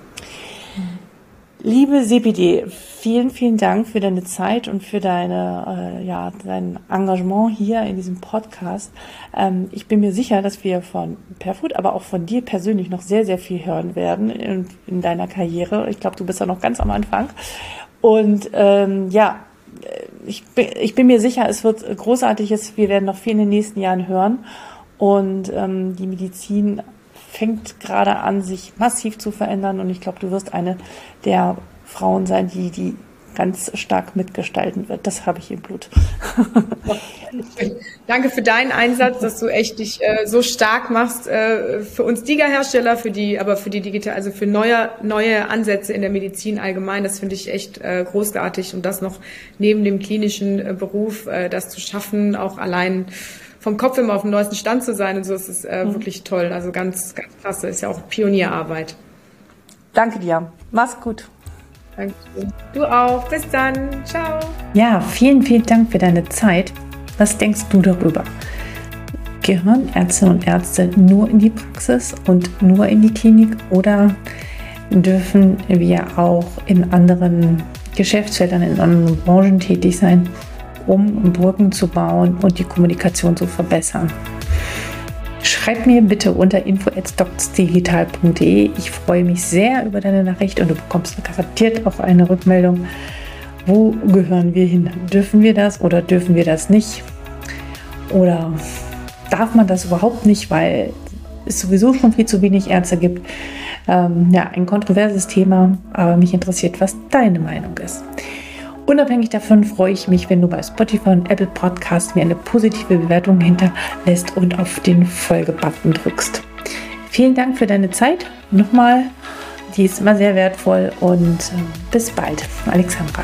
Liebe CPD, vielen, vielen Dank für deine Zeit und für deine, äh, ja, dein Engagement hier in diesem Podcast. Ähm, ich bin mir sicher, dass wir von Perfood, aber auch von dir persönlich noch sehr, sehr viel hören werden in, in deiner Karriere. Ich glaube, du bist ja noch ganz am Anfang. Und ähm, ja, ich bin, ich bin mir sicher, es wird großartiges. Wir werden noch viel in den nächsten Jahren hören. Und ähm, die Medizin fängt gerade an, sich massiv zu verändern und ich glaube, du wirst eine der Frauen sein, die die ganz stark mitgestalten wird. Das habe ich im Blut. Danke für deinen Einsatz, dass du echt dich äh, so stark machst äh, für uns Diga-Hersteller, für die, aber für die digital, also für neue neue Ansätze in der Medizin allgemein. Das finde ich echt äh, großartig und das noch neben dem klinischen äh, Beruf, äh, das zu schaffen, auch allein vom Kopf immer auf dem neuesten Stand zu sein und so, ist es äh, mhm. wirklich toll. Also ganz, ganz klasse. Ist ja auch Pionierarbeit. Danke dir. Mach's gut. Danke. Du auch. Bis dann. Ciao. Ja, vielen, vielen Dank für deine Zeit. Was denkst du darüber? Gehören Ärzte und Ärzte nur in die Praxis und nur in die Klinik oder dürfen wir auch in anderen Geschäftsfeldern, in anderen Branchen tätig sein um Brücken zu bauen und die Kommunikation zu verbessern. Schreib mir bitte unter info.docsdigital.de. Ich freue mich sehr über deine Nachricht und du bekommst garantiert auch eine Rückmeldung. Wo gehören wir hin? Dürfen wir das oder dürfen wir das nicht? Oder darf man das überhaupt nicht, weil es sowieso schon viel zu wenig Ärzte gibt? Ähm, ja, ein kontroverses Thema, aber mich interessiert, was deine Meinung ist. Unabhängig davon freue ich mich, wenn du bei Spotify und Apple Podcast mir eine positive Bewertung hinterlässt und auf den Folge-Button drückst. Vielen Dank für deine Zeit. Nochmal, die ist immer sehr wertvoll und äh, bis bald, Alexandra.